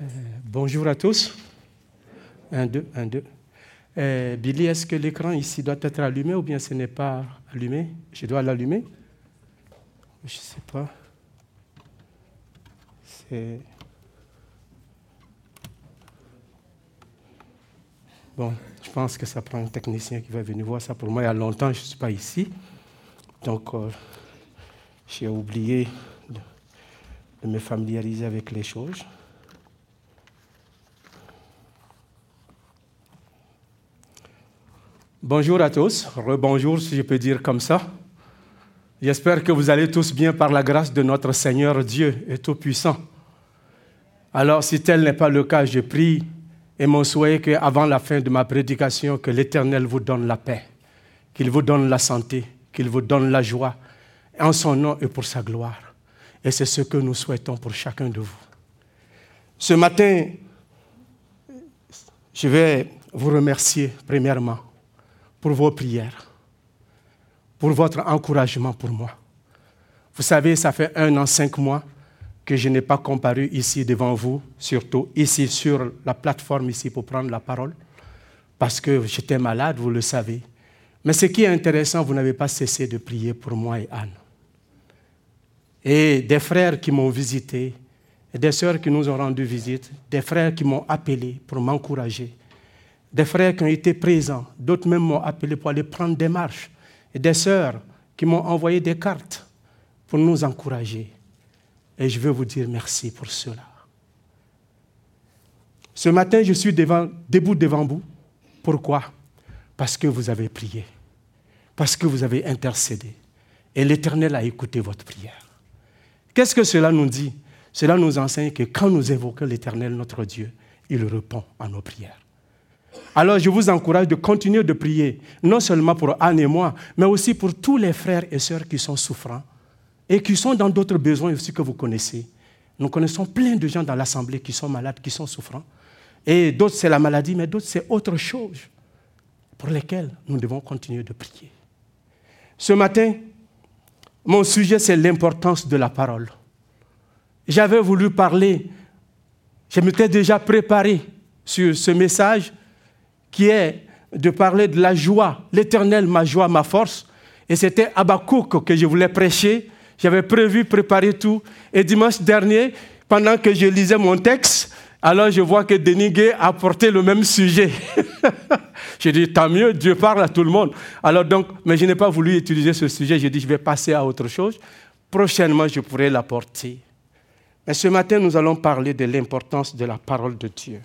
Euh, bonjour à tous. Un, deux, un, deux. Euh, Billy, est-ce que l'écran ici doit être allumé ou bien ce n'est pas allumé? Je dois l'allumer? Je ne sais pas. C'est. Bon, je pense que ça prend un technicien qui va venir voir ça. Pour moi, il y a longtemps, je ne suis pas ici. Donc, euh, j'ai oublié de me familiariser avec les choses. Bonjour à tous, rebonjour si je peux dire comme ça. J'espère que vous allez tous bien par la grâce de notre Seigneur Dieu et Tout-Puissant. Alors si tel n'est pas le cas, je prie et mon souhait qu'avant la fin de ma prédication, que l'Éternel vous donne la paix, qu'il vous donne la santé, qu'il vous donne la joie, en son nom et pour sa gloire. Et c'est ce que nous souhaitons pour chacun de vous. Ce matin, je vais vous remercier premièrement pour vos prières, pour votre encouragement pour moi. Vous savez, ça fait un an, cinq mois que je n'ai pas comparu ici devant vous, surtout ici sur la plateforme ici pour prendre la parole, parce que j'étais malade, vous le savez. Mais ce qui est intéressant, vous n'avez pas cessé de prier pour moi et Anne. Et des frères qui m'ont visité, des sœurs qui nous ont rendu visite, des frères qui m'ont appelé pour m'encourager, des frères qui ont été présents, d'autres même m'ont appelé pour aller prendre des marches, et des sœurs qui m'ont envoyé des cartes pour nous encourager. Et je veux vous dire merci pour cela. Ce matin, je suis debout devant vous. Pourquoi? Parce que vous avez prié, parce que vous avez intercédé. Et l'Éternel a écouté votre prière. Qu'est-ce que cela nous dit? Cela nous enseigne que quand nous évoquons l'Éternel, notre Dieu, il répond à nos prières. Alors je vous encourage de continuer de prier, non seulement pour Anne et moi, mais aussi pour tous les frères et sœurs qui sont souffrants et qui sont dans d'autres besoins aussi que vous connaissez. Nous connaissons plein de gens dans l'Assemblée qui sont malades, qui sont souffrants. Et d'autres, c'est la maladie, mais d'autres, c'est autre chose pour lesquelles nous devons continuer de prier. Ce matin, mon sujet, c'est l'importance de la parole. J'avais voulu parler, je m'étais déjà préparé sur ce message qui est de parler de la joie, l'éternel, ma joie, ma force. Et c'était Abakouk que je voulais prêcher. J'avais prévu préparer tout. Et dimanche dernier, pendant que je lisais mon texte, alors je vois que Denis Gay a porté le même sujet. j'ai dit, tant mieux, Dieu parle à tout le monde. Alors donc, mais je n'ai pas voulu utiliser ce sujet. J'ai dit, je vais passer à autre chose. Prochainement, je pourrai l'apporter. Mais ce matin, nous allons parler de l'importance de la parole de Dieu.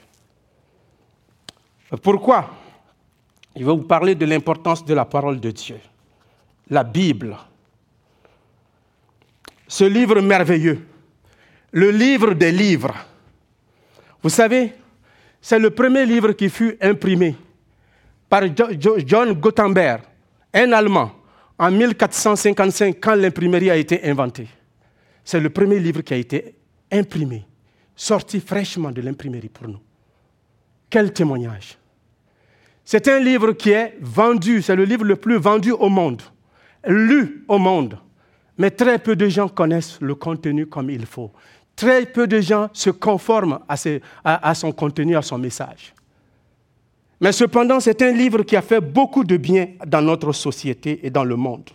Pourquoi? Je vais vous parler de l'importance de la parole de Dieu, la Bible. Ce livre merveilleux, le livre des livres. Vous savez, c'est le premier livre qui fut imprimé par John Gutenberg, un Allemand, en 1455, quand l'imprimerie a été inventée. C'est le premier livre qui a été imprimé, sorti fraîchement de l'imprimerie pour nous. Quel témoignage C'est un livre qui est vendu, c'est le livre le plus vendu au monde, lu au monde. Mais très peu de gens connaissent le contenu comme il faut. Très peu de gens se conforment à, son contenu, à son message. Mais cependant, c'est un livre qui a fait beaucoup de bien dans notre société et dans le monde.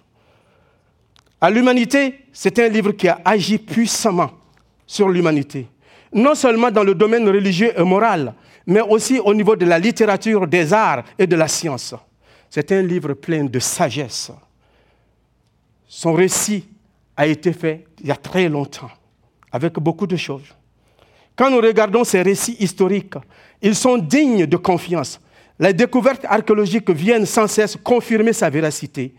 À l'humanité, c'est un livre qui a agi puissamment sur l'humanité. Non seulement dans le domaine religieux et moral, mais aussi au niveau de la littérature, des arts et de la science. C'est un livre plein de sagesse. Son récit a été fait il y a très longtemps, avec beaucoup de choses. Quand nous regardons ces récits historiques, ils sont dignes de confiance. Les découvertes archéologiques viennent sans cesse confirmer sa véracité.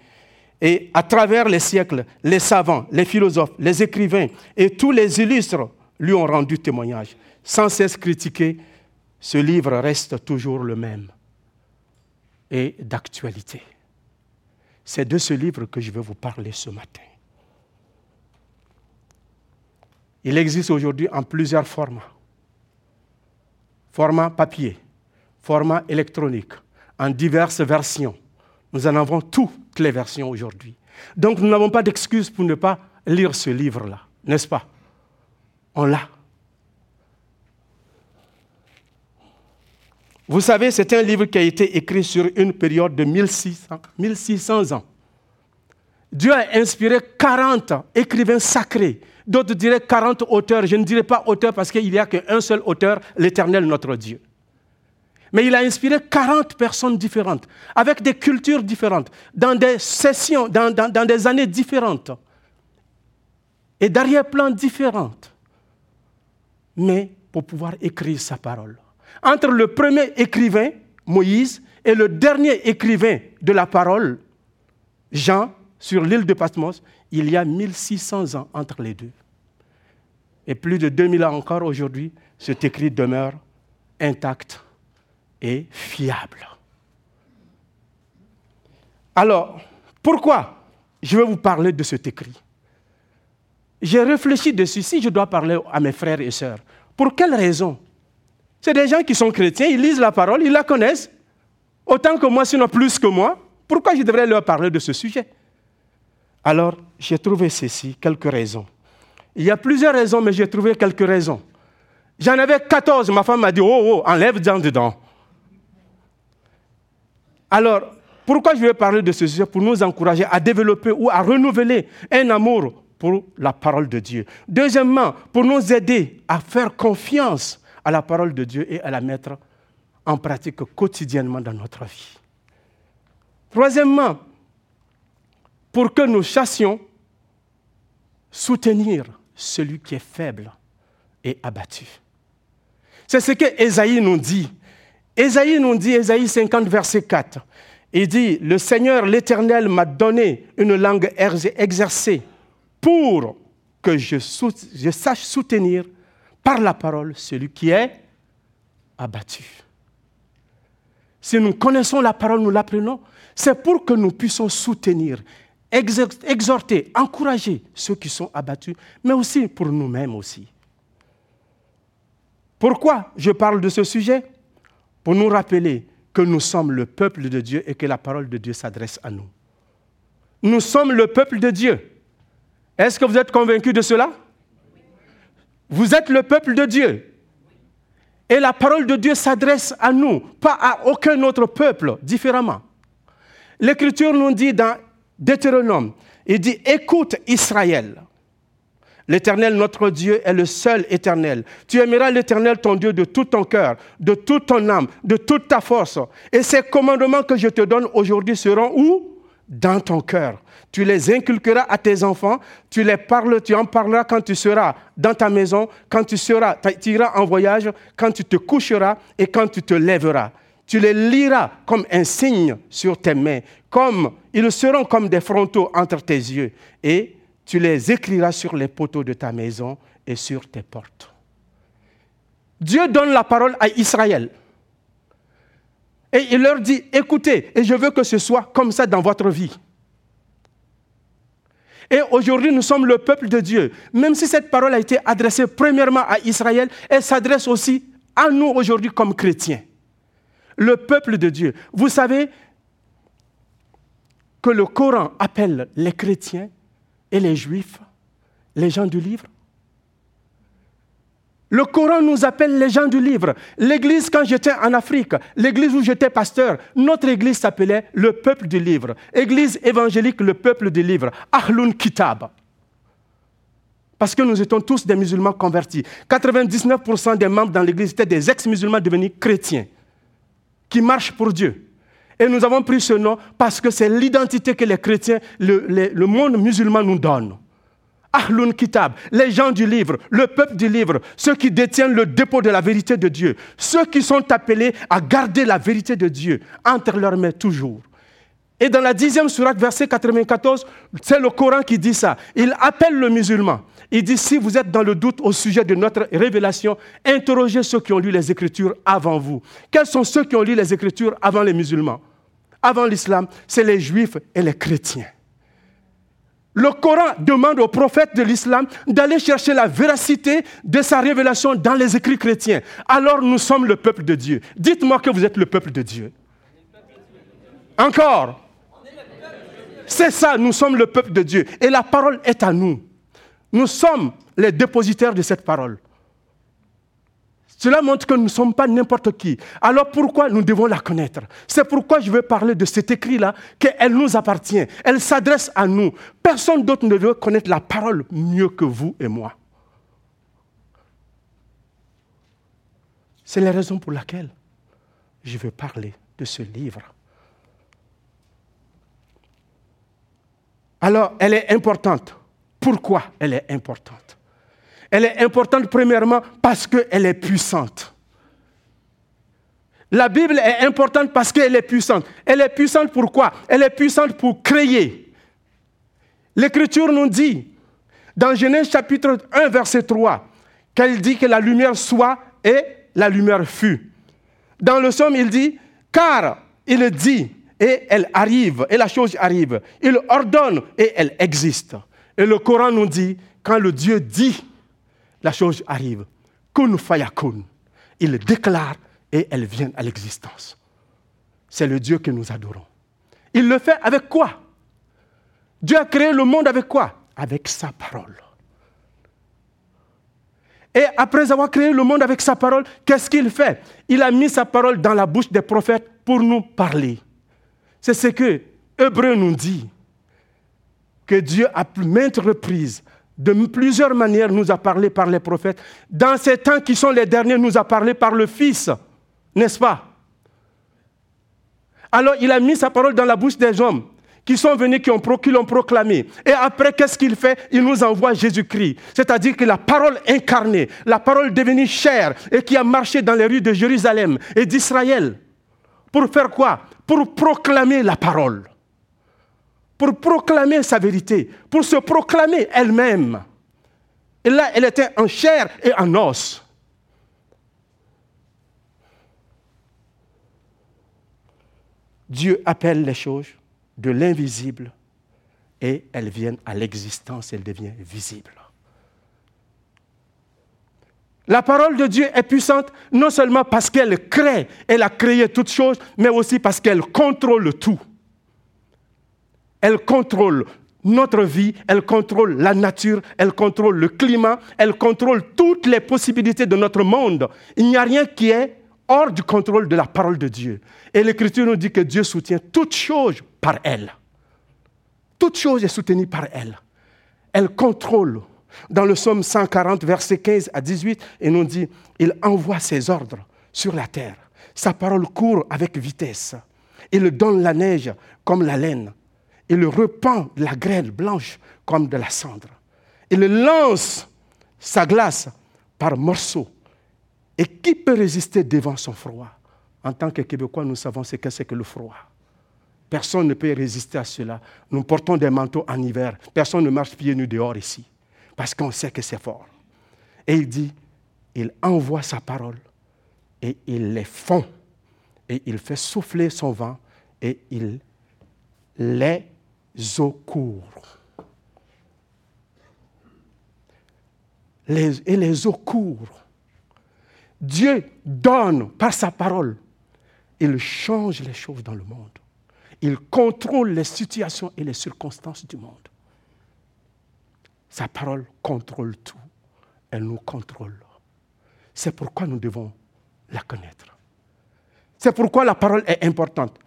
Et à travers les siècles, les savants, les philosophes, les écrivains et tous les illustres lui ont rendu témoignage, sans cesse critiqués ce livre reste toujours le même et d'actualité. C'est de ce livre que je vais vous parler ce matin. Il existe aujourd'hui en plusieurs formats. Format papier, format électronique, en diverses versions. Nous en avons toutes les versions aujourd'hui. Donc nous n'avons pas d'excuse pour ne pas lire ce livre-là, n'est-ce pas? On l'a. Vous savez, c'est un livre qui a été écrit sur une période de 1600, 1600 ans. Dieu a inspiré 40 écrivains sacrés. D'autres diraient 40 auteurs. Je ne dirais pas auteurs parce qu'il n'y a qu'un seul auteur, l'Éternel, notre Dieu. Mais il a inspiré 40 personnes différentes, avec des cultures différentes, dans des sessions, dans, dans des années différentes, et d'arrière-plans différentes. Mais pour pouvoir écrire sa parole. Entre le premier écrivain, Moïse, et le dernier écrivain de la parole, Jean, sur l'île de Patmos, il y a 1600 ans entre les deux. Et plus de 2000 ans encore aujourd'hui, cet écrit demeure intact et fiable. Alors, pourquoi je vais vous parler de cet écrit? J'ai réfléchi dessus, si je dois parler à mes frères et sœurs, pour quelle raison C'est des gens qui sont chrétiens, ils lisent la parole, ils la connaissent, autant que moi, sinon plus que moi. Pourquoi je devrais leur parler de ce sujet? Alors, j'ai trouvé ceci, quelques raisons. Il y a plusieurs raisons, mais j'ai trouvé quelques raisons. J'en avais 14, ma femme m'a dit, oh, oh, enlève dedans dedans. Alors, pourquoi je vais parler de ce sujet? Pour nous encourager à développer ou à renouveler un amour pour la parole de Dieu. Deuxièmement, pour nous aider à faire confiance à la parole de Dieu et à la mettre en pratique quotidiennement dans notre vie. Troisièmement, pour que nous chassions soutenir celui qui est faible et abattu. C'est ce que Ésaïe nous dit Ésaïe nous dit, Ésaïe 50, verset 4, il dit, le Seigneur l'Éternel m'a donné une langue exercée pour que je, je sache soutenir par la parole celui qui est abattu. Si nous connaissons la parole, nous l'apprenons, c'est pour que nous puissions soutenir, exhorter, encourager ceux qui sont abattus, mais aussi pour nous-mêmes aussi. Pourquoi je parle de ce sujet? Pour nous rappeler que nous sommes le peuple de Dieu et que la parole de Dieu s'adresse à nous. Nous sommes le peuple de Dieu. Est-ce que vous êtes convaincus de cela? Vous êtes le peuple de Dieu. Et la parole de Dieu s'adresse à nous, pas à aucun autre peuple différemment. L'Écriture nous dit dans Deutéronome, il dit, écoute Israël. L'Éternel, notre Dieu, est le seul éternel. Tu aimeras l'Éternel, ton Dieu, de tout ton cœur, de toute ton âme, de toute ta force. Et ces commandements que je te donne aujourd'hui seront où? Dans ton cœur. Tu les inculqueras à tes enfants, tu les parles, tu en parleras quand tu seras dans ta maison, quand tu seras, tu iras en voyage, quand tu te coucheras et quand tu te lèveras. Tu les liras comme un signe sur tes mains, comme ils seront comme des frontaux entre tes yeux. Et tu les écriras sur les poteaux de ta maison et sur tes portes. Dieu donne la parole à Israël. Et il leur dit, écoutez, et je veux que ce soit comme ça dans votre vie. Et aujourd'hui, nous sommes le peuple de Dieu. Même si cette parole a été adressée premièrement à Israël, elle s'adresse aussi à nous aujourd'hui comme chrétiens. Le peuple de Dieu. Vous savez que le Coran appelle les chrétiens et les juifs, les gens du livre. Le Coran nous appelle les gens du livre. L'église, quand j'étais en Afrique, l'église où j'étais pasteur, notre église s'appelait le peuple du livre. Église évangélique, le peuple du livre. Ahlun Kitab. Parce que nous étions tous des musulmans convertis. 99% des membres dans l'église étaient des ex-musulmans devenus chrétiens, qui marchent pour Dieu. Et nous avons pris ce nom parce que c'est l'identité que les chrétiens, le, monde musulman nous donne. Ahlun Kitab, les gens du livre, le peuple du livre, ceux qui détiennent le dépôt de la vérité de Dieu, ceux qui sont appelés à garder la vérité de Dieu entre leurs mains toujours. Et dans la dixième surat, verset 94, c'est le Coran qui dit ça. Il appelle le musulman. Il dit, si vous êtes dans le doute au sujet de notre révélation, interrogez ceux qui ont lu les Écritures avant vous. Quels sont ceux qui ont lu les Écritures avant les musulmans? Avant l'islam, c'est les juifs et les chrétiens. Le Coran demande aux prophètes de l'islam d'aller chercher la véracité de sa révélation dans les écrits chrétiens. Alors nous sommes le peuple de Dieu. Dites-moi que vous êtes le peuple de Dieu. Encore. C'est ça, nous sommes le peuple de Dieu. Et la parole est à nous. Nous sommes les dépositaires de cette parole. Cela montre que nous ne sommes pas n'importe qui. Alors pourquoi nous devons la connaître? C'est pourquoi je veux parler de cet écrit-là, qu'elle nous appartient. Elle s'adresse à nous. Personne d'autre ne veut connaître la parole mieux que vous et moi. C'est la raison pour laquelle je veux parler de ce livre. Alors, elle est importante. Pourquoi elle est importante? Elle est importante premièrement parce qu'elle est puissante. La Bible est importante parce qu'elle est puissante. Elle est puissante pourquoi Elle est puissante pour créer. L'Écriture nous dit, dans Genèse chapitre 1, verset 3, qu'elle dit que la lumière soit et la lumière fut. Dans le somme, il dit, car il dit, et elle arrive, et la chose arrive. Il ordonne et elle existe. Et le Coran nous dit, quand le Dieu dit, la chose arrive. Kun fayakun. Il déclare et elle vient à l'existence. C'est le Dieu que nous adorons. Il le fait avec quoi? Dieu a créé le monde avec quoi? Avec sa parole. Et après avoir créé le monde avec sa parole, qu'est-ce qu'il fait? Il a mis sa parole dans la bouche des prophètes pour nous parler. C'est ce que Hébreu nous dit, que Dieu a maintes reprises, de plusieurs manières, nous a parlé par les prophètes. Dans ces temps qui sont les derniers, nous a parlé par le Fils, n'est-ce pas? Alors il a mis sa parole dans la bouche des hommes qui sont venus, qui, ont, proclamé. Et après, qu'est-ce qu'il fait? Il nous envoie Jésus-Christ. C'est-à-dire que la parole incarnée, la parole devenue chair et qui a marché dans les rues de Jérusalem et d'Israël. Pour faire quoi? Pour proclamer la parole. Pour proclamer sa vérité. Pour se proclamer elle-même. Et là, elle était en chair et en os. Dieu appelle les choses de l'invisible et elles viennent à l'existence, elles deviennent visibles. La parole de Dieu est puissante non seulement parce qu'elle crée, elle a créé toutes choses, mais aussi parce qu'elle contrôle tout. Elle contrôle notre vie, elle contrôle la nature, elle contrôle le climat, elle contrôle toutes les possibilités de notre monde. Il n'y a rien qui est hors du contrôle de la parole de Dieu. Et l'Écriture nous dit que Dieu soutient toutes choses par elle. Toute chose est soutenue par elle. Elle contrôle dans le psaume 140, verset 15 à 18, il nous dit, il envoie ses ordres sur la terre. Sa parole court avec vitesse. Il donne la neige comme la laine. Il repent la grêle blanche comme de la cendre. Il lance sa glace par morceaux. Et qui peut résister devant son froid? En tant que Québécois, nous savons ce que c'est que le froid. Personne ne peut résister à cela. Nous portons des manteaux en hiver. Personne ne marche pieds nus dehors ici parce qu'on sait que c'est fort. Et il dit, il envoie sa parole et il les fond et il fait souffler son vent et il les eaux courent. et les eaux courent. Dieu donne par sa parole. Il change les choses dans le monde. Il contrôle les situations et les circonstances du monde. Sa parole contrôle tout. Elle nous contrôle. C'est pourquoi nous devons la connaître. C'est pourquoi la parole est importante.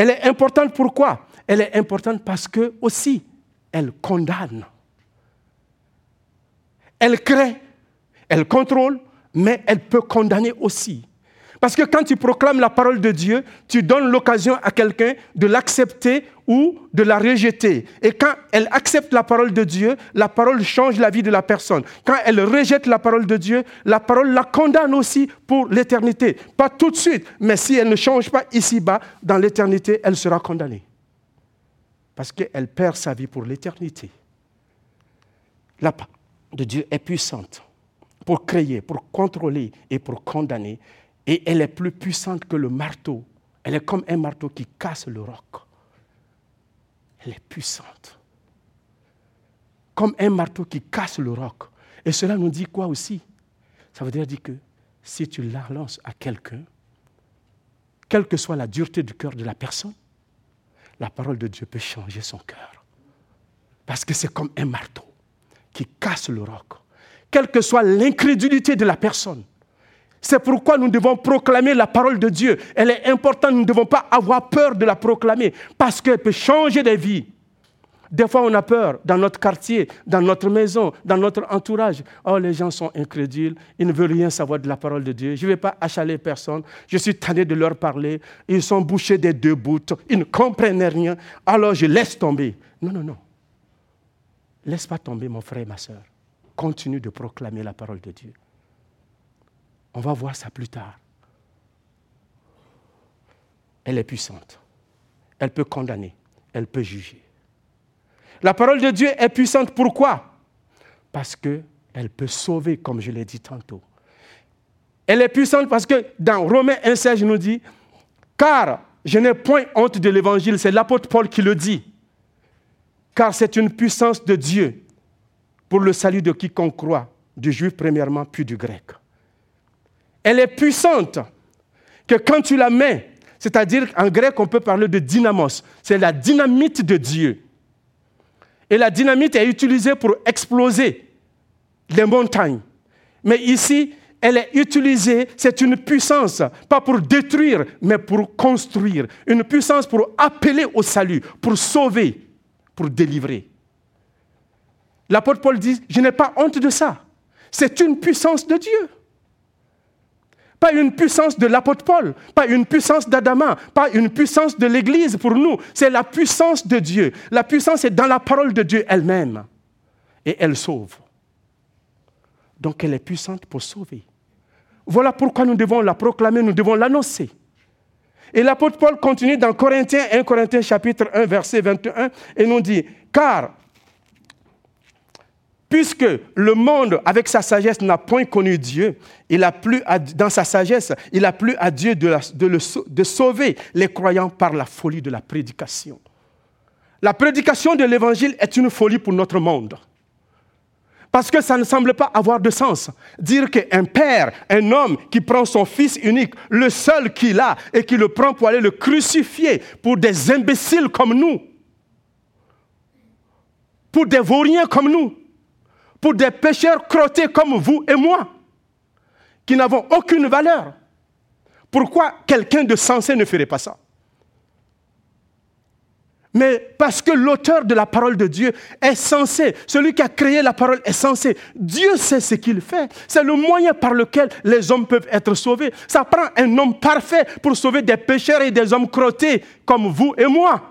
Elle est importante pourquoi? Elle est importante parce que aussi, elle condamne. Elle crée, elle contrôle, mais elle peut condamner aussi. Parce que quand tu proclames la parole de Dieu, tu donnes l'occasion à quelqu'un de l'accepter ou de la rejeter. Et quand elle accepte la parole de Dieu, la parole change la vie de la personne. Quand elle rejette la parole de Dieu, la parole la condamne aussi pour l'éternité. Pas tout de suite, mais si elle ne change pas ici-bas, dans l'éternité, elle sera condamnée. Parce qu'elle perd sa vie pour l'éternité. La parole de Dieu est puissante pour créer, pour contrôler et pour condamner. Et elle est plus puissante que le marteau. Elle est comme un marteau qui casse le roc. Elle est puissante. Comme un marteau qui casse le roc. Et cela nous dit quoi aussi? Ça veut dire que si tu la lances à quelqu'un, quelle que soit la dureté du cœur de la personne, la parole de Dieu peut changer son cœur. Parce que c'est comme un marteau qui casse le roc. Quelle que soit l'incrédulité de la personne, C'est pourquoi nous devons proclamer la parole de Dieu. Elle est importante, nous ne devons pas avoir peur de la proclamer, parce qu'elle peut changer des vies. Des fois, on a peur dans notre quartier, dans notre maison, dans notre entourage. Oh, les gens sont incrédules, ils ne veulent rien savoir de la parole de Dieu. Je ne vais pas achaler personne, je suis tanné de leur parler. Ils sont bouchés des deux bouts, ils ne comprennent rien, alors je laisse tomber. Non, non, non. Laisse pas tomber, mon frère et ma soeur. Continue de proclamer la parole de Dieu. On va voir ça plus tard. Elle est puissante. Elle peut condamner. Elle peut juger. La parole de Dieu est puissante. Pourquoi? Parce qu'elle peut sauver, comme je l'ai dit tantôt. Elle est puissante parce que dans Romains 1,16, je nous dit Car je n'ai point honte de l'évangile. C'est l'apôtre Paul qui le dit. Car c'est une puissance de Dieu pour le salut de quiconque croit, du juif premièrement, puis du grec. Elle est puissante que quand tu la mets, c'est-à-dire en grec on peut parler de dynamos, c'est la dynamite de Dieu. Et la dynamite est utilisée pour exploser les montagnes. Mais ici, elle est utilisée, c'est une puissance, pas pour détruire, mais pour construire. Une puissance pour appeler au salut, pour sauver, pour délivrer. L'apôtre Paul dit, je n'ai pas honte de ça. C'est une puissance de Dieu. Pas une puissance de l'apôtre Paul, pas une puissance d'Adama, pas une puissance de l'Église pour nous. C'est la puissance de Dieu. La puissance est dans la parole de Dieu elle-même. Et elle sauve. Donc elle est puissante pour sauver. Voilà pourquoi nous devons la proclamer, nous devons l'annoncer. Et l'apôtre Paul continue dans Corinthiens 1 Corinthiens chapitre 1 verset 21 et nous dit, car Puisque le monde, avec sa sagesse, n'a point connu Dieu, il a dans sa sagesse, il a plu à Dieu de, de sauver les croyants par la folie de la prédication. La prédication de l'Évangile est une folie pour notre monde. Parce que ça ne semble pas avoir de sens. Dire qu'un père, un homme qui prend son fils unique, le seul qu'il a, et qui le prend pour aller le crucifier pour des imbéciles comme nous, pour des vauriens comme nous, pour des pécheurs crottés comme vous et moi, qui n'avons aucune valeur. Pourquoi quelqu'un de sensé ne ferait pas ça? Mais parce que l'auteur de la parole de Dieu est censé, celui qui a créé la parole est censé. Dieu sait ce qu'il fait. C'est le moyen par lequel les hommes peuvent être sauvés. Ça prend un homme parfait pour sauver des pécheurs et des hommes crottés comme vous et moi.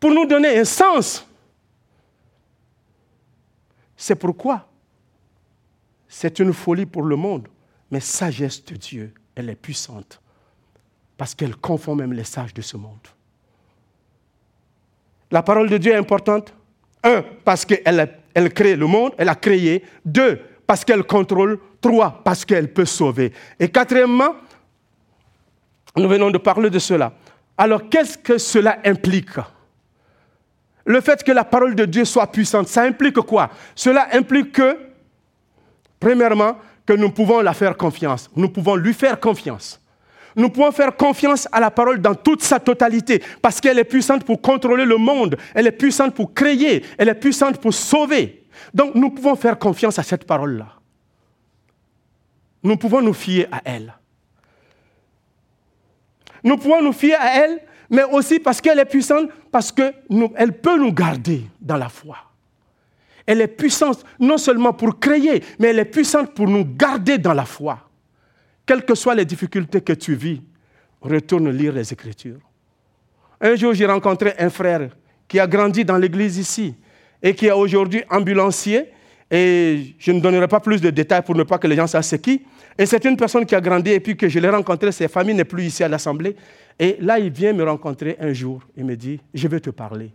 Pour nous donner un sens. C'est pourquoi c'est une folie pour le monde, mais sagesse de Dieu, elle est puissante, parce qu'elle confond même les sages de ce monde. La parole de Dieu est importante. Un, parce qu'elle elle crée le monde, elle a créé. Deux, parce qu'elle contrôle. Trois, parce qu'elle peut sauver. Et quatrièmement, nous venons de parler de cela. Alors, qu'est-ce que cela implique? Le fait que la parole de Dieu soit puissante, ça implique quoi? Cela implique que, premièrement, que nous pouvons la faire confiance. Nous pouvons lui faire confiance. Nous pouvons faire confiance à la parole dans toute sa totalité, parce qu'elle est puissante pour contrôler le monde, elle est puissante pour créer, elle est puissante pour sauver. Donc nous pouvons faire confiance à cette parole-là. Nous pouvons nous fier à elle. Nous pouvons nous fier à elle mais aussi parce qu'elle est puissante, parce qu'elle peut nous garder dans la foi. Elle est puissante non seulement pour créer, mais elle est puissante pour nous garder dans la foi. Quelles que soient les difficultés que tu vis, retourne lire les Écritures. Un jour, j'ai rencontré un frère qui a grandi dans l'église ici et qui est aujourd'hui ambulancier. Et je ne donnerai pas plus de détails pour ne pas que les gens sachent qui. Et c'est une personne qui a grandi et puis que je l'ai rencontré, sa famille n'est plus ici à l'Assemblée. Et là, il vient me rencontrer un jour. Il me dit, je vais te parler.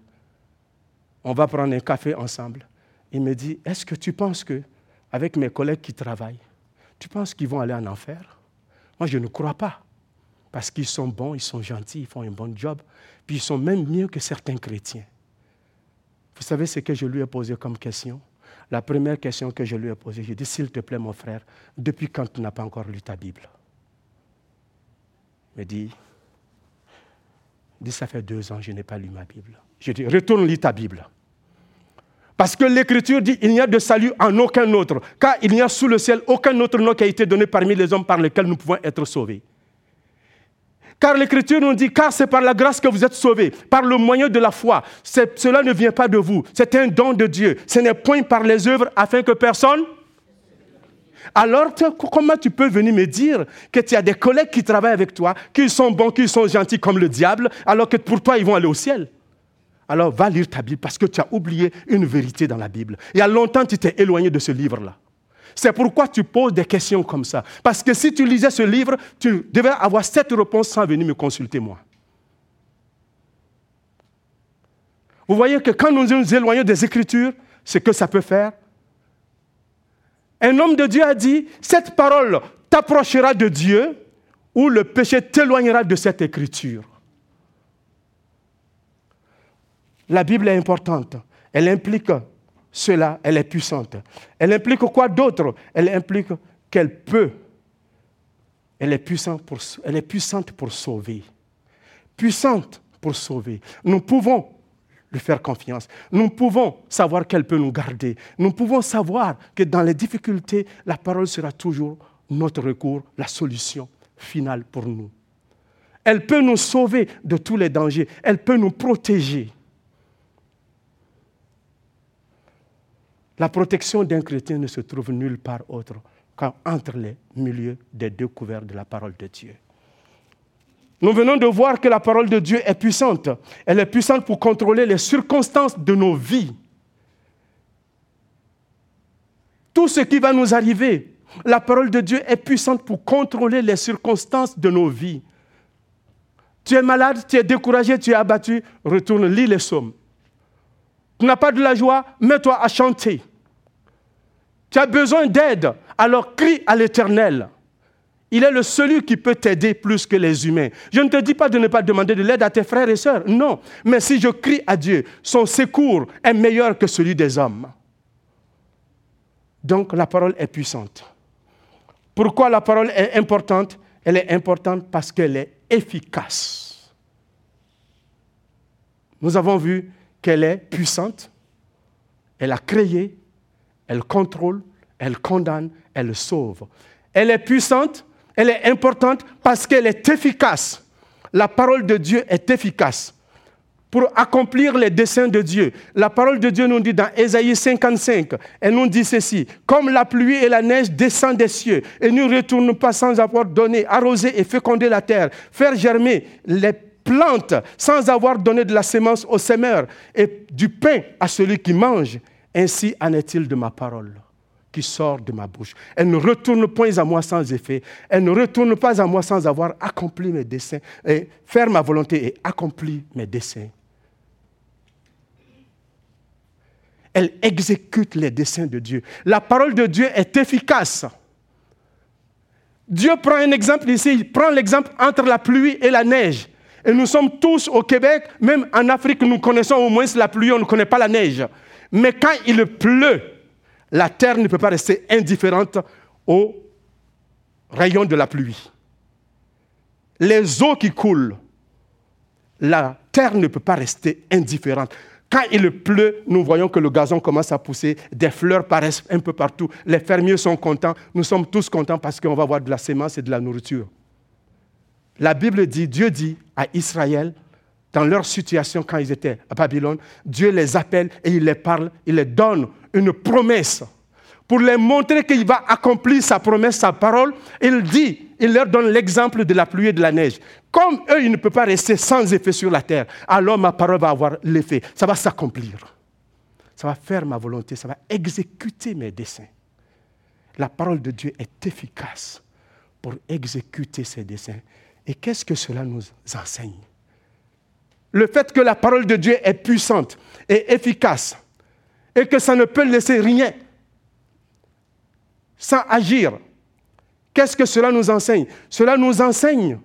On va prendre un café ensemble. Il me dit, est-ce que tu penses que, avec mes collègues qui travaillent, tu penses qu'ils vont aller en enfer? Moi, je ne crois pas. Parce qu'ils sont bons, ils sont gentils, ils font un bon job. Puis ils sont même mieux que certains chrétiens. Vous savez ce que je lui ai posé comme question? La première question que je lui ai posée, j'ai dit, s'il te plaît, mon frère, depuis quand tu n'as pas encore lu ta Bible? Il me dit, ça fait deux ans, je n'ai pas lu ma Bible. Je dis, retourne lire ta Bible. Parce que l'Écriture dit il n'y a de salut en aucun autre, car il n'y a sous le ciel aucun autre nom qui a été donné parmi les hommes par lesquels nous pouvons être sauvés. Car l'Écriture nous dit, car c'est par la grâce que vous êtes sauvés, par le moyen de la foi. Cela ne vient pas de vous, c'est un don de Dieu. Ce n'est point par les œuvres afin que personne... Alors, comment tu peux venir me dire que tu as des collègues qui travaillent avec toi, qui sont bons, qui sont gentils comme le diable, alors que pour toi, ils vont aller au ciel? Alors va lire ta Bible parce que tu as oublié une vérité dans la Bible. Il y a longtemps, tu t'es éloigné de ce livre-là. C'est pourquoi tu poses des questions comme ça. Parce que si tu lisais ce livre, tu devais avoir cette réponse sans venir me consulter moi. Vous voyez que quand nous nous éloignons des Écritures, ce que ça peut faire? Un homme de Dieu a dit, cette parole t'approchera de Dieu ou le péché t'éloignera de cette Écriture. La Bible est importante. Elle implique cela, elle est puissante. Elle implique quoi d'autre? Elle implique qu'elle peut. Elle est, puissante pour, elle est puissante pour sauver. Puissante pour sauver. Nous pouvons lui faire confiance. Nous pouvons savoir qu'elle peut nous garder. Nous pouvons savoir que dans les difficultés, la parole sera toujours notre recours, la solution finale pour nous. Elle peut nous sauver de tous les dangers. Elle peut nous protéger. La protection d'un chrétien ne se trouve nulle part autre qu'entre les milieux des deux couverts de la parole de Dieu. Nous venons de voir que la parole de Dieu est puissante. Elle est puissante pour contrôler les circonstances de nos vies. Tout ce qui va nous arriver, la parole de Dieu est puissante pour contrôler les circonstances de nos vies. Tu es malade, tu es découragé, tu es abattu, retourne, lis les sommes tu n'as pas de la joie, mets-toi à chanter. Tu as besoin d'aide, alors crie à l'Éternel. Il est le seul qui peut t'aider plus que les humains. Je ne te dis pas de ne pas demander de l'aide à tes frères et sœurs, non. Mais si je crie à Dieu, son secours est meilleur que celui des hommes. Donc la parole est puissante. Pourquoi la parole est importante? Elle est importante parce qu'elle est efficace. Nous avons vu qu'elle est puissante, elle a créé, elle contrôle, elle condamne, elle sauve. Elle est puissante, elle est importante parce qu'elle est efficace. La parole de Dieu est efficace pour accomplir les desseins de Dieu. La parole de Dieu nous dit dans Ésaïe 55, elle nous dit ceci, comme la pluie et la neige descendent des cieux et ne retournent pas sans avoir donné, arrosé et fécondé la terre, faire germer les plante sans avoir donné de la sémence au semeur et du pain à celui qui mange, ainsi en est-il de ma parole qui sort de ma bouche. Elle ne retourne point à moi sans effet. Elle ne retourne pas à moi sans avoir accompli mes desseins, et faire ma volonté et accomplir mes desseins. Elle exécute les desseins de Dieu. La parole de Dieu est efficace. Dieu prend un exemple ici, il prend l'exemple entre la pluie et la neige. Et nous sommes tous au Québec, même en Afrique, nous connaissons au moins la pluie, on ne connaît pas la neige. Mais quand il pleut, la terre ne peut pas rester indifférente aux rayons de la pluie. Les eaux qui coulent, la terre ne peut pas rester indifférente. Quand il pleut, nous voyons que le gazon commence à pousser, des fleurs paraissent un peu partout, les fermiers sont contents, nous sommes tous contents parce qu'on va avoir de la sémence et de la nourriture. La Bible dit, Dieu dit à Israël, dans leur situation quand ils étaient à Babylone, Dieu les appelle et il les parle, il les donne une promesse. Pour les montrer qu'il va accomplir sa promesse, sa parole, il dit, il leur donne l'exemple de la pluie et de la neige. Comme eux, ils ne peuvent pas rester sans effet sur la terre, alors ma parole va avoir l'effet. Ça va s'accomplir. Ça va faire ma volonté, ça va exécuter mes desseins. La parole de Dieu est efficace pour exécuter ses desseins et qu'est-ce que cela nous enseigne? Le fait que la parole de Dieu est puissante et efficace et que ça ne peut laisser rien sans agir. Qu'est-ce que cela nous enseigne? Cela nous enseigne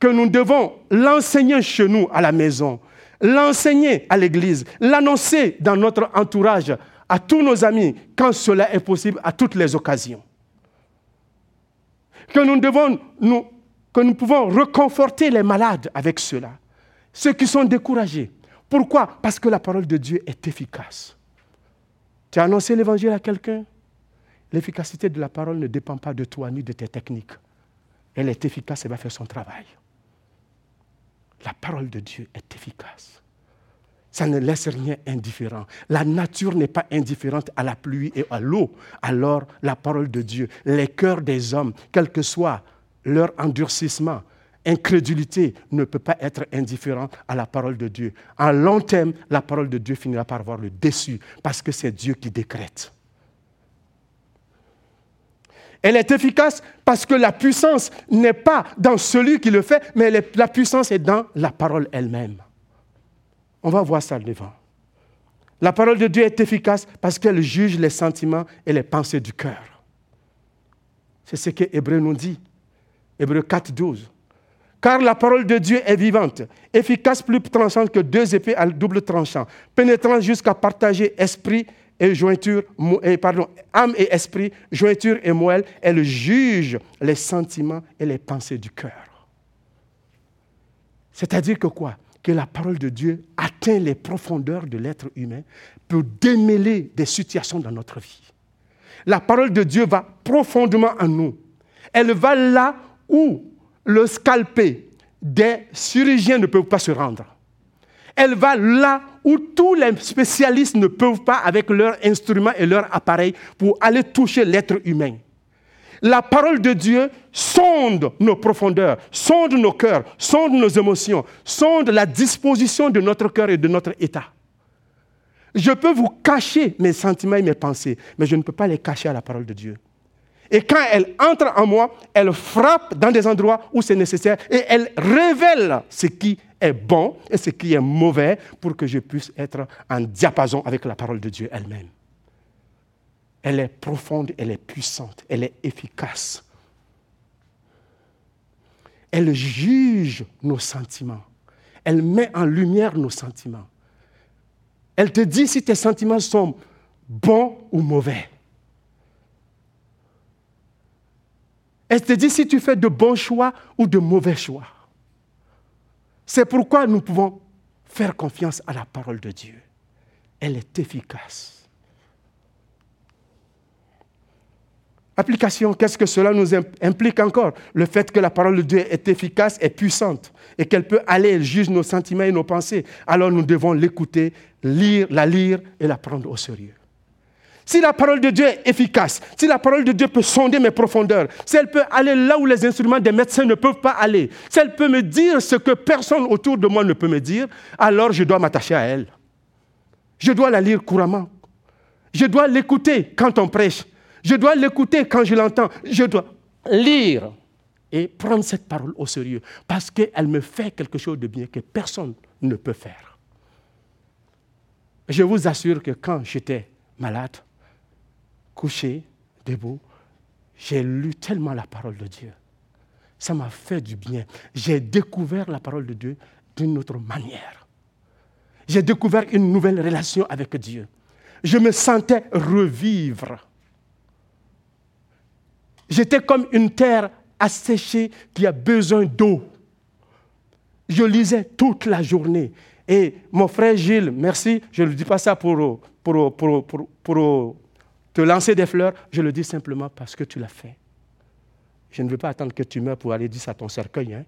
que nous devons l'enseigner chez nous à la maison, l'enseigner à l'église, l'annoncer dans notre entourage, à tous nos amis, quand cela est possible, à toutes les occasions. Que nous devons nous que nous pouvons reconforter les malades avec cela, ceux qui sont découragés. Pourquoi? Parce que la parole de Dieu est efficace. Tu as annoncé l'évangile à quelqu'un? L'efficacité de la parole ne dépend pas de toi ni de tes techniques. Elle est efficace et va faire son travail. La parole de Dieu est efficace. Ça ne laisse rien indifférent. La nature n'est pas indifférente à la pluie et à l'eau. Alors, la parole de Dieu, les cœurs des hommes, quel que soit leur endurcissement, incrédulité, ne peut pas être indifférent à la parole de Dieu. En long terme, la parole de Dieu finira par avoir le dessus, parce que c'est Dieu qui décrète. Elle est efficace parce que la puissance n'est pas dans celui qui le fait, mais la puissance est dans la parole elle-même. On va voir ça devant. La parole de Dieu est efficace parce qu'elle juge les sentiments et les pensées du cœur. C'est ce que Hébreu nous dit. Hébreu 4, 12. Car la parole de Dieu est vivante, efficace, plus tranchante que deux épées à double tranchant, pénétrant jusqu'à partager esprit et jointure, pardon, âme et esprit, jointure et moelle, elle juge les sentiments et les pensées du cœur. C'est-à-dire que quoi? Que la parole de Dieu atteint les profondeurs de l'être humain pour démêler des situations dans notre vie. La parole de Dieu va profondément en nous. Elle va là où le scalpé des chirurgiens ne peuvent pas se rendre. Elle va là où tous les spécialistes ne peuvent pas, avec leurs instruments et leurs appareils, pour aller toucher l'être humain. La parole de Dieu sonde nos profondeurs, sonde nos cœurs, sonde nos émotions, sonde la disposition de notre cœur et de notre état. Je peux vous cacher mes sentiments et mes pensées, mais je ne peux pas les cacher à la parole de Dieu. Et quand elle entre en moi, elle frappe dans des endroits où c'est nécessaire et elle révèle ce qui est bon et ce qui est mauvais pour que je puisse être en diapason avec la parole de Dieu elle-même. Elle est profonde, elle est puissante, elle est efficace. Elle juge nos sentiments. Elle met en lumière nos sentiments. Elle te dit si tes sentiments sont bons ou mauvais. Elle te dit si tu fais de bons choix ou de mauvais choix. C'est pourquoi nous pouvons faire confiance à la parole de Dieu. Elle est efficace. Application, qu'est-ce que cela nous implique encore? Le fait que la parole de Dieu est efficace et puissante et qu'elle peut aller, elle juge nos sentiments et nos pensées. Alors nous devons l'écouter, lire, la lire et la prendre au sérieux. Si la parole de Dieu est efficace, si la parole de Dieu peut sonder mes profondeurs, si elle peut aller là où les instruments des médecins ne peuvent pas aller, si elle peut me dire ce que personne autour de moi ne peut me dire, alors je dois m'attacher à elle. Je dois la lire couramment. Je dois l'écouter quand on prêche. Je dois l'écouter quand je l'entends. Je dois lire et prendre cette parole au sérieux parce qu'elle me fait quelque chose de bien que personne ne peut faire. Je vous assure que quand j'étais malade, couché, debout, j'ai lu tellement la parole de Dieu. Ça m'a fait du bien. J'ai découvert la parole de Dieu d'une autre manière. J'ai découvert une nouvelle relation avec Dieu. Je me sentais revivre. J'étais comme une terre asséchée qui a besoin d'eau. Je lisais toute la journée. Et mon frère Gilles, merci, je ne dis pas ça pour, pour, pour, pour te lancer des fleurs, je le dis simplement parce que tu l'as fait. Je ne veux pas attendre que tu meurs pour aller dire ça à ton cercueil. Hein.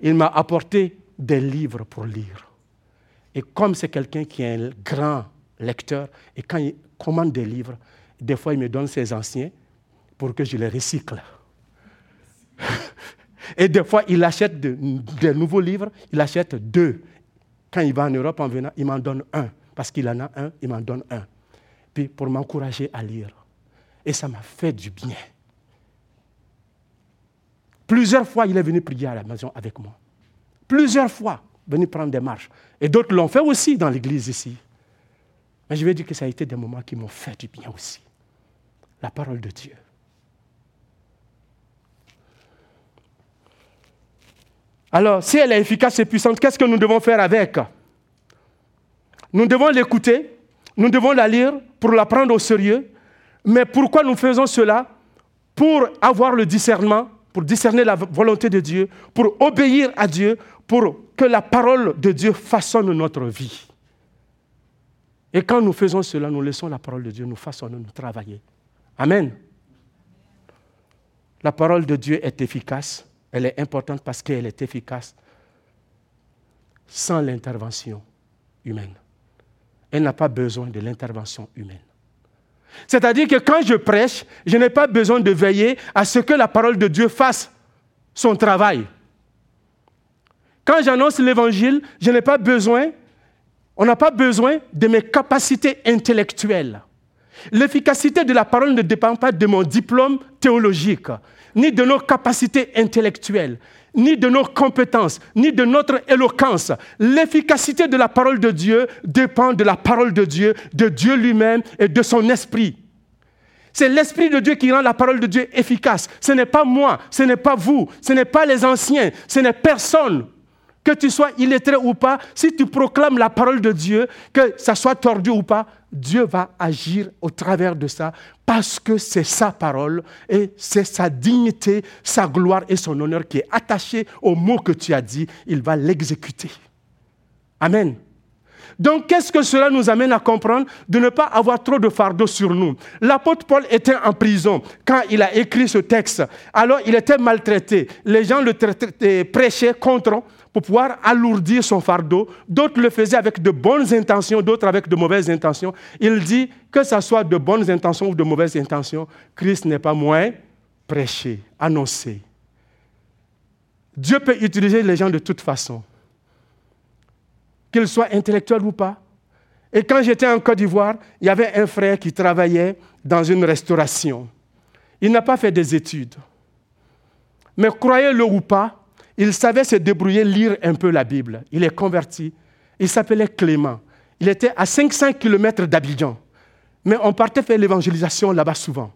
Il m'a apporté des livres pour lire. Et comme c'est quelqu'un qui est un grand lecteur, et quand il commande des livres, des fois il me donne ses anciens pour que je les recycle. et des fois il achète des nouveaux livres, il achète deux. Quand il va en Europe en venant, il m'en donne un. Parce qu'il en a un, il m'en donne un pour m'encourager à lire. Et ça m'a fait du bien. Plusieurs fois, il est venu prier à la maison avec moi. Plusieurs fois, venu prendre des marches. Et d'autres l'ont fait aussi dans l'église ici. Mais je vais dire que ça a été des moments qui m'ont fait du bien aussi. La parole de Dieu. Alors, si elle est efficace et puissante, qu'est-ce que nous devons faire avec? Nous devons l'écouter, nous devons la lire pour la prendre au sérieux. Mais pourquoi nous faisons cela Pour avoir le discernement, pour discerner la volonté de Dieu, pour obéir à Dieu, pour que la parole de Dieu façonne notre vie? Et quand nous faisons cela, nous laissons la parole de Dieu nous façonner, nous travailler. Amen. La parole de Dieu est efficace. Elle est importante parce qu'elle est efficace sans l'intervention humaine. Elle n'a pas besoin de l'intervention humaine. C'est-à-dire que quand je prêche, je n'ai pas besoin de veiller à ce que la parole de Dieu fasse son travail. Quand j'annonce l'évangile, je n'ai pas besoin, on n'a pas besoin de mes capacités intellectuelles. L'efficacité de la parole ne dépend pas de mon diplôme théologique, ni de nos capacités intellectuelles, ni de nos compétences, ni de notre éloquence. L'efficacité de la parole de Dieu dépend de la parole de Dieu, de Dieu lui-même et de son esprit. C'est l'Esprit de Dieu qui rend la parole de Dieu efficace. Ce n'est pas moi, ce n'est pas vous, ce n'est pas les anciens, ce n'est personne. Que tu sois illettré ou pas, si tu proclames la parole de Dieu, que ça soit tordu ou pas, Dieu va agir au travers de ça parce que c'est sa parole et c'est sa dignité, sa gloire et son honneur qui est attaché au mot que tu as dit. Il va l'exécuter. Amen. Donc, qu'est-ce que cela nous amène à comprendre? De ne pas avoir trop de fardeau sur nous. L'apôtre Paul était en prison quand il a écrit ce texte. Alors, il était maltraité. Les gens le prêchaient contre pour pouvoir alourdir son fardeau. D'autres le faisaient avec de bonnes intentions, d'autres avec de mauvaises intentions. Il dit que ce soit de bonnes intentions ou de mauvaises intentions, Christ n'est pas moins prêché, annoncé. Dieu peut utiliser les gens de toute façon, qu'ils soient intellectuels ou pas. Et quand j'étais en Côte d'Ivoire, il y avait un frère qui travaillait dans une restauration. Il n'a pas fait des études. Mais croyez-le ou pas, il savait se débrouiller, lire un peu la Bible. Il est converti. Il s'appelait Clément. Il était à 500 km d'Abidjan. Mais on partait faire l'évangélisation là-bas souvent.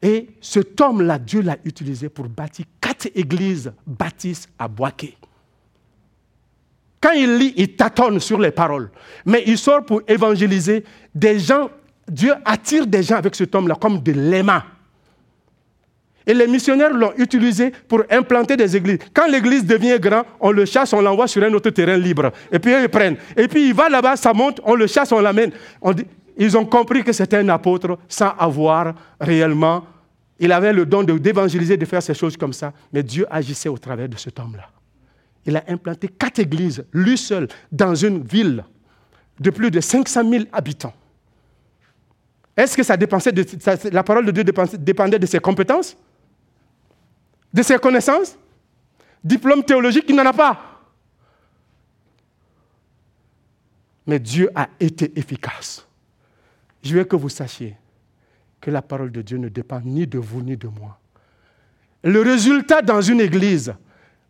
Et cet homme-là, Dieu l'a utilisé pour bâtir quatre églises baptistes à Boaké. Quand il lit, il tâtonne sur les paroles. Mais il sort pour évangéliser des gens. Dieu attire des gens avec cet homme-là comme de l'aimant. Et les missionnaires l'ont utilisé pour implanter des églises. Quand l'église devient grande, on le chasse, on l'envoie sur un autre terrain libre. Et puis ils prennent. Et puis il va là-bas, ça monte, on le chasse, on l'amène. Ils ont compris que c'était un apôtre sans avoir réellement. Il avait le don d'évangéliser, de faire ces choses comme ça. Mais Dieu agissait au travers de cet homme-là. Il a implanté quatre églises, lui seul, dans une ville de plus de 500 000 habitants. Est-ce que ça dépendait de, la parole de Dieu dépendait de ses compétences? De ses connaissances, diplôme théologique, il n'en a pas. Mais Dieu a été efficace. Je veux que vous sachiez que la parole de Dieu ne dépend ni de vous ni de moi. Le résultat dans une église,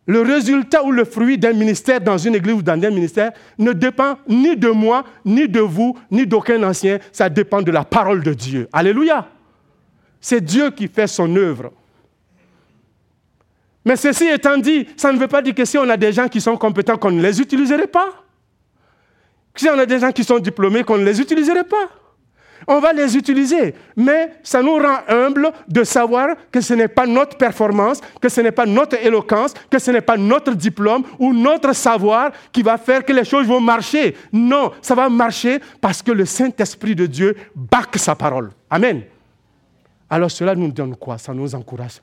le résultat ou le fruit d'un ministère dans une église ou dans un ministère ne dépend ni de moi, ni de vous, ni d'aucun ancien. Ça dépend de la parole de Dieu. Alléluia. C'est Dieu qui fait son œuvre. Mais ceci étant dit, ça ne veut pas dire que si on a des gens qui sont compétents, qu'on ne les utiliserait pas. Si on a des gens qui sont diplômés, qu'on ne les utiliserait pas. On va les utiliser. Mais ça nous rend humbles de savoir que ce n'est pas notre performance, que ce n'est pas notre éloquence, que ce n'est pas notre diplôme ou notre savoir qui va faire que les choses vont marcher. Non, ça va marcher parce que le Saint-Esprit de Dieu back sa parole. Amen. Alors cela nous donne quoi? Ça nous encourage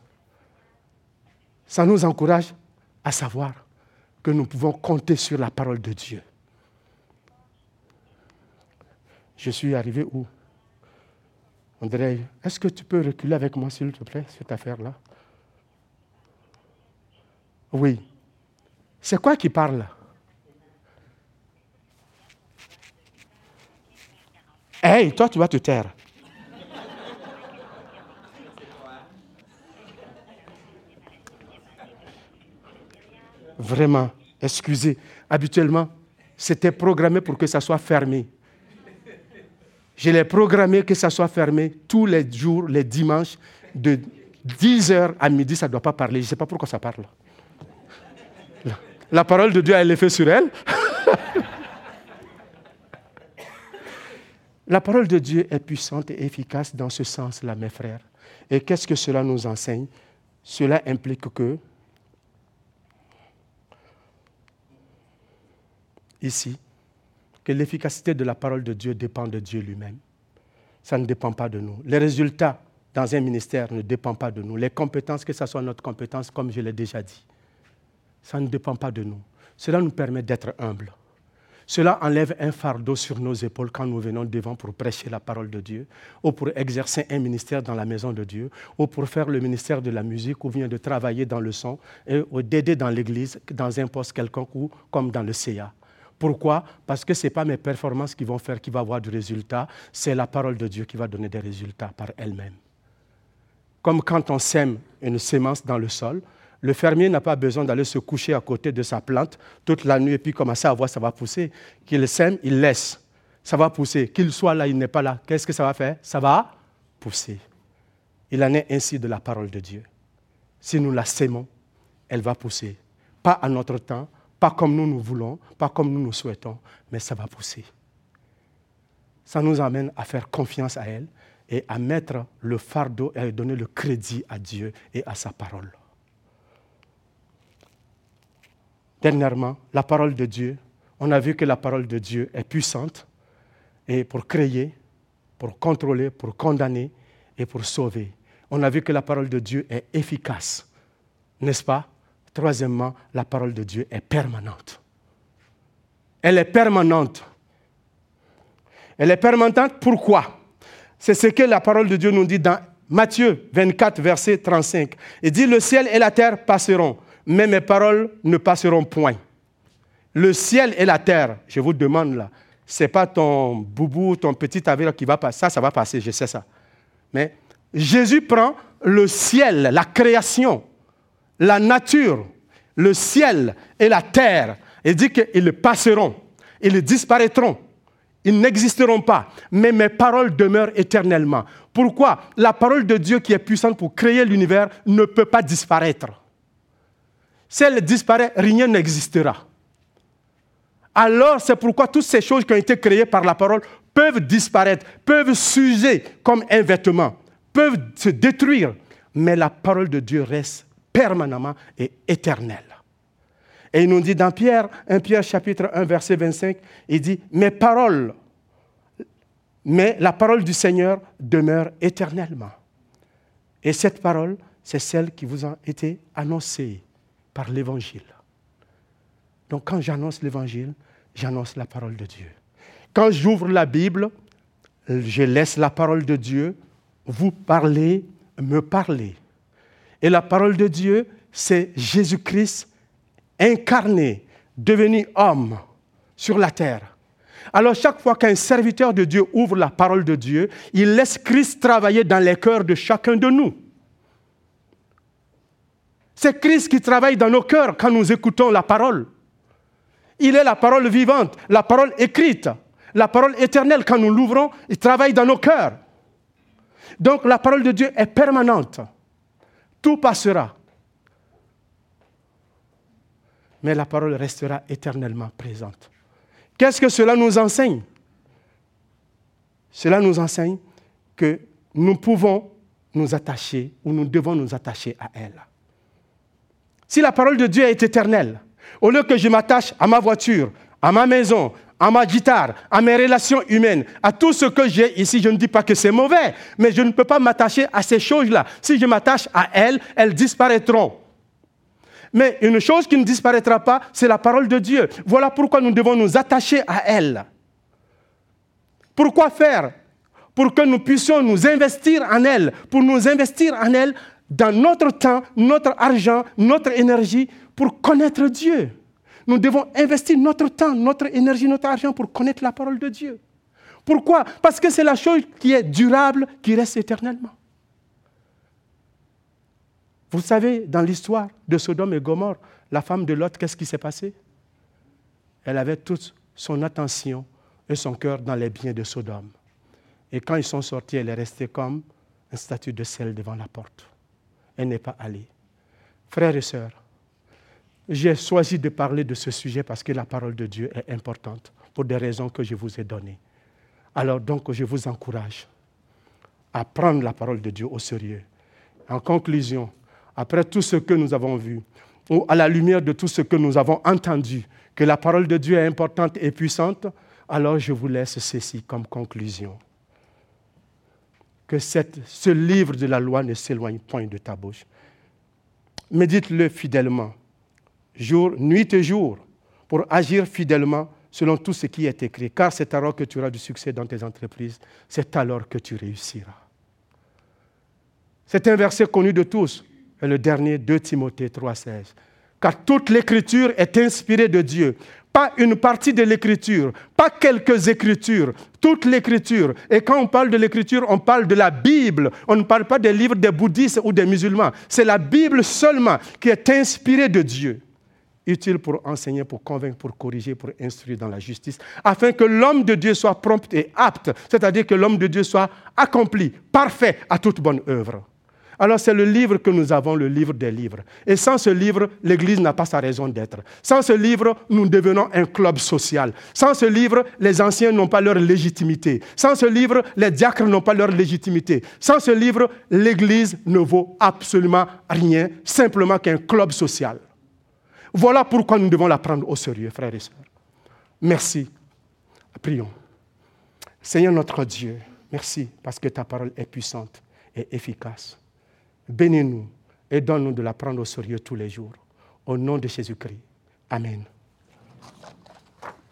ça nous encourage à savoir que nous pouvons compter sur la parole de Dieu. Je suis arrivé où? André, est-ce que tu peux reculer avec moi, s'il te plaît, cette affaire-là? Oui. C'est quoi qui parle Hey, toi, tu vas te taire. Vraiment, excusez. Habituellement, c'était programmé pour que ça soit fermé. Je l'ai programmé que ça soit fermé tous les jours, les dimanches, de 10h à midi, ça ne doit pas parler. Je ne sais pas pourquoi ça parle. La parole de Dieu a l'effet sur elle. La parole de Dieu est puissante et efficace dans ce sens-là, mes frères. Et qu'est-ce que cela nous enseigne? Cela implique que ici, que l'efficacité de la parole de Dieu dépend de Dieu lui-même. Ça ne dépend pas de nous. Les résultats dans un ministère ne dépendent pas de nous. Les compétences, que ce soit notre compétence, comme je l'ai déjà dit, ça ne dépend pas de nous. Cela nous permet d'être humbles. Cela enlève un fardeau sur nos épaules quand nous venons devant pour prêcher la parole de Dieu, ou pour exercer un ministère dans la maison de Dieu, ou pour faire le ministère de la musique, ou bien de travailler dans le son, ou d'aider dans l'église, dans un poste quelconque, ou comme dans le CA. Pourquoi? Parce que ce n'est pas mes performances qui vont faire qui va avoir du résultat, c'est la parole de Dieu qui va donner des résultats par elle-même. Comme quand on sème une sémence dans le sol, le fermier n'a pas besoin d'aller se coucher à côté de sa plante toute la nuit et puis commencer à voir ça va pousser. Qu'il sème, il laisse. Ça va pousser. Qu'il soit là, il n'est pas là. Qu'est-ce que ça va faire? Ça va pousser. Il en est ainsi de la parole de Dieu. Si nous la sémons, elle va pousser. Pas à notre temps, pas comme nous nous voulons, pas comme nous nous souhaitons, mais ça va pousser. Ça nous amène à faire confiance à elle et à mettre le fardeau et à donner le crédit à Dieu et à sa parole. Dernièrement, la parole de Dieu, on a vu que la parole de Dieu est puissante et pour créer, pour contrôler, pour condamner et pour sauver. On a vu que la parole de Dieu est efficace, n'est-ce pas? Troisièmement, la parole de Dieu est permanente. Elle est permanente. Elle est permanente pourquoi? C'est ce que la parole de Dieu nous dit dans Matthieu 24, verset 35. Il dit, le ciel et la terre passeront, mais mes paroles ne passeront point. Le ciel et la terre, je vous demande là, ce n'est pas ton boubou, ton petit avion qui va passer. Ça, ça va passer, je sais ça. Mais Jésus prend le ciel, la création, la nature, le ciel et la terre, et dit qu'ils passeront, ils disparaîtront, ils n'existeront pas, mais mes paroles demeurent éternellement. Pourquoi La parole de Dieu qui est puissante pour créer l'univers ne peut pas disparaître? Si elle disparaît, rien n'existera. Alors c'est pourquoi toutes ces choses qui ont été créées par la parole peuvent disparaître, peuvent s'user comme un vêtement, peuvent se détruire, mais la parole de Dieu reste permanemment et éternel. Et il nous dit dans Pierre, 1 Pierre chapitre 1 verset 25, il dit, mes paroles, mais la parole du Seigneur demeure éternellement. Et cette parole, c'est celle qui vous a été annoncée par l'Évangile. Donc quand j'annonce l'Évangile, j'annonce la parole de Dieu. Quand j'ouvre la Bible, je laisse la parole de Dieu vous parler, me parler. Et la parole de Dieu, c'est Jésus-Christ incarné, devenu homme sur la terre. Alors chaque fois qu'un serviteur de Dieu ouvre la parole de Dieu, il laisse Christ travailler dans les cœurs de chacun de nous. C'est Christ qui travaille dans nos cœurs quand nous écoutons la parole. Il est la parole vivante, la parole écrite, la parole éternelle. Quand nous l'ouvrons, il travaille dans nos cœurs. Donc la parole de Dieu est permanente tout passera. Mais la parole restera éternellement présente. Qu'est-ce que cela nous enseigne? Cela nous enseigne que nous pouvons nous attacher ou nous devons nous attacher à elle. Si la parole de Dieu est éternelle, au lieu que je m'attache à ma voiture, à ma maison, à ma guitare, à mes relations humaines, à tout ce que j'ai ici. Je ne dis pas que c'est mauvais, mais je ne peux pas m'attacher à ces choses-là. Si je m'attache à elles, elles disparaîtront. Mais une chose qui ne disparaîtra pas, c'est la parole de Dieu. Voilà pourquoi nous devons nous attacher à elle. Pourquoi faire? Pour que nous puissions nous investir en elle, pour nous investir en elle dans notre temps, notre argent, notre énergie, pour connaître Dieu. Nous devons investir notre temps, notre énergie, notre argent pour connaître la parole de Dieu. Pourquoi? Parce que c'est la chose qui est durable, qui reste éternellement. Vous savez, dans l'histoire de Sodome et Gomorre, la femme de Lot, qu'est-ce qui s'est passé? Elle avait toute son attention et son cœur dans les biens de Sodome. Et quand ils sont sortis, elle est restée comme un statue de sel devant la porte. Elle n'est pas allée. Frères et sœurs, j'ai choisi de parler de ce sujet parce que la parole de Dieu est importante pour des raisons que je vous ai données. Alors donc, je vous encourage à prendre la parole de Dieu au sérieux. En conclusion, après tout ce que nous avons vu, ou à la lumière de tout ce que nous avons entendu, que la parole de Dieu est importante et puissante, Alors je vous laisse ceci comme conclusion. Que ce livre de la loi ne s'éloigne point de ta bouche. Médite-le fidèlement, jour, nuit et jour, pour agir fidèlement selon tout ce qui est écrit, car c'est alors que tu auras du succès dans tes entreprises, c'est alors que tu réussiras. C'est un verset connu de tous, le dernier, 2 Timothée 3,16. Car toute l'écriture est inspirée de Dieu. Pas une partie de l'écriture, pas quelques écritures, toute l'écriture. Et quand on parle de l'écriture, on parle de la Bible. On ne parle pas des livres des bouddhistes ou des musulmans. C'est la Bible seulement qui est inspirée de Dieu utile pour enseigner, pour convaincre, pour corriger, pour instruire dans la justice, afin que l'homme de Dieu soit prompt et apte, c'est-à-dire que l'homme de Dieu soit accompli, parfait à toute bonne œuvre. Alors c'est le livre que nous avons, le livre des livres. Et sans ce livre, l'Église n'a pas sa raison d'être. Sans ce livre, nous devenons un club social. Sans ce livre, les anciens n'ont pas leur légitimité. Sans ce livre, les diacres n'ont pas leur légitimité. Sans ce livre, l'Église ne vaut absolument rien, simplement qu'un club social. Voilà pourquoi nous devons la prendre au sérieux, frères et sœurs. Merci. Prions. Seigneur notre Dieu, merci parce que ta parole est puissante et efficace. Bénis-nous et donne-nous de la prendre au sérieux tous les jours. Au nom de Jésus-Christ. Amen.